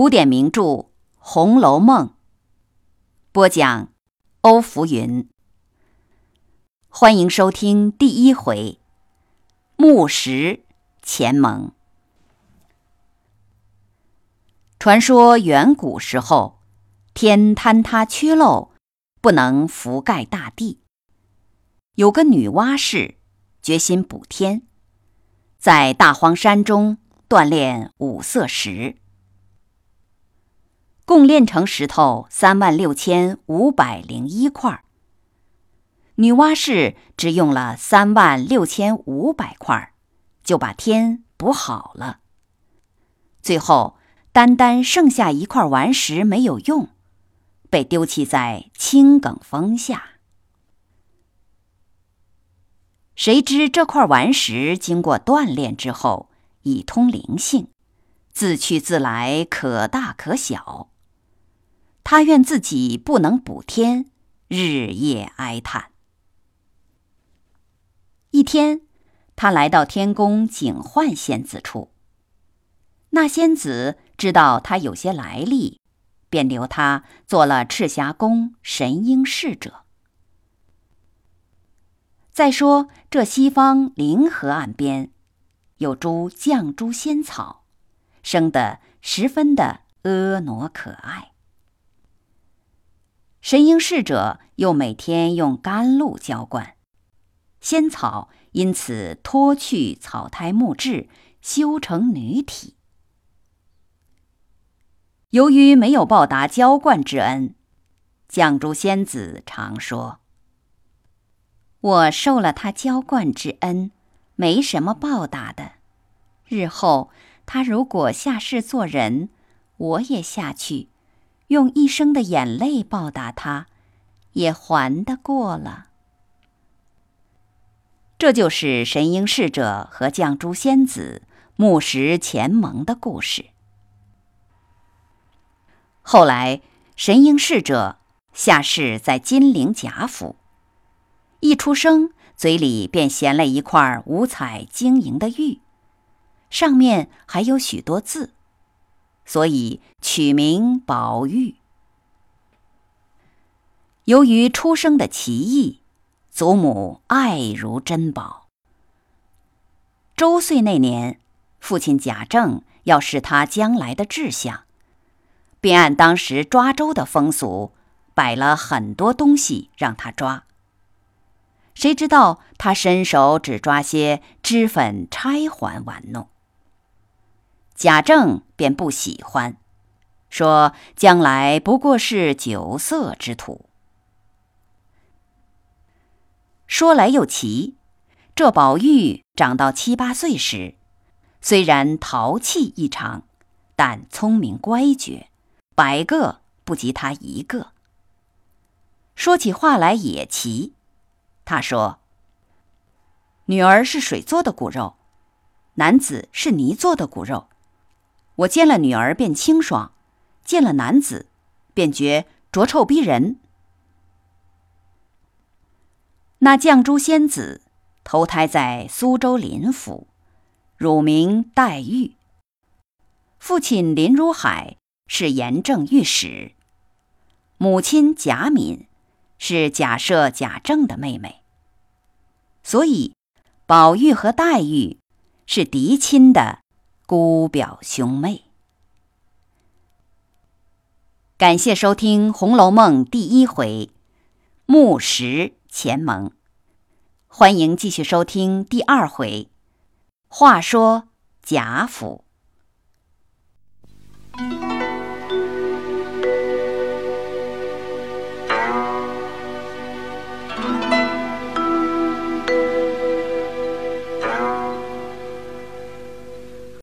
古典名著《红楼梦》播讲，欧福云。欢迎收听第一回木石前盟。传说远古时候，天坍塌缺漏，不能覆盖大地。有个女娲氏决心补天，在大荒山中锻炼五色石。共炼成石头三万六千五百零一块，女娲氏只用了三万六千五百块，就把天补好了。最后，单单剩下一块顽石没有用，被丢弃在青埂峰下。谁知这块顽石经过锻炼之后，已通灵性，自去自来，可大可小。他怨自己不能补天，日夜哀叹。一天，他来到天宫警幻仙子处。那仙子知道他有些来历，便留他做了赤霞宫神瑛侍者。再说，这西方灵河岸边，有株绛珠仙草，生得十分的婀娜可爱。神瑛侍者又每天用甘露浇灌，仙草因此脱去草胎木质，修成女体。由于没有报答浇灌之恩，绛珠仙子常说：“我受了他浇灌之恩，没什么报答的。日后他如果下世做人，我也下去。”用一生的眼泪报答他，也还得过了。这就是神瑛侍者和绛珠仙子木石前盟的故事。后来，神瑛侍者下世在金陵贾府，一出生嘴里便衔了一块五彩晶莹的玉，上面还有许多字。所以取名宝玉。由于出生的奇异，祖母爱如珍宝。周岁那年，父亲贾政要试他将来的志向，便按当时抓周的风俗，摆了很多东西让他抓。谁知道他伸手只抓些脂粉钗环玩弄。贾政便不喜欢，说：“将来不过是酒色之徒。”说来又奇，这宝玉长到七八岁时，虽然淘气异常，但聪明乖觉，百个不及他一个。说起话来也奇，他说：“女儿是水做的骨肉，男子是泥做的骨肉。”我见了女儿便清爽，见了男子，便觉浊臭逼人。那绛珠仙子投胎在苏州林府，乳名黛玉。父亲林如海是严正御史，母亲贾敏是贾赦、贾政的妹妹，所以宝玉和黛玉是嫡亲的。姑表兄妹，感谢收听《红楼梦》第一回木石前盟，欢迎继续收听第二回。话说贾府。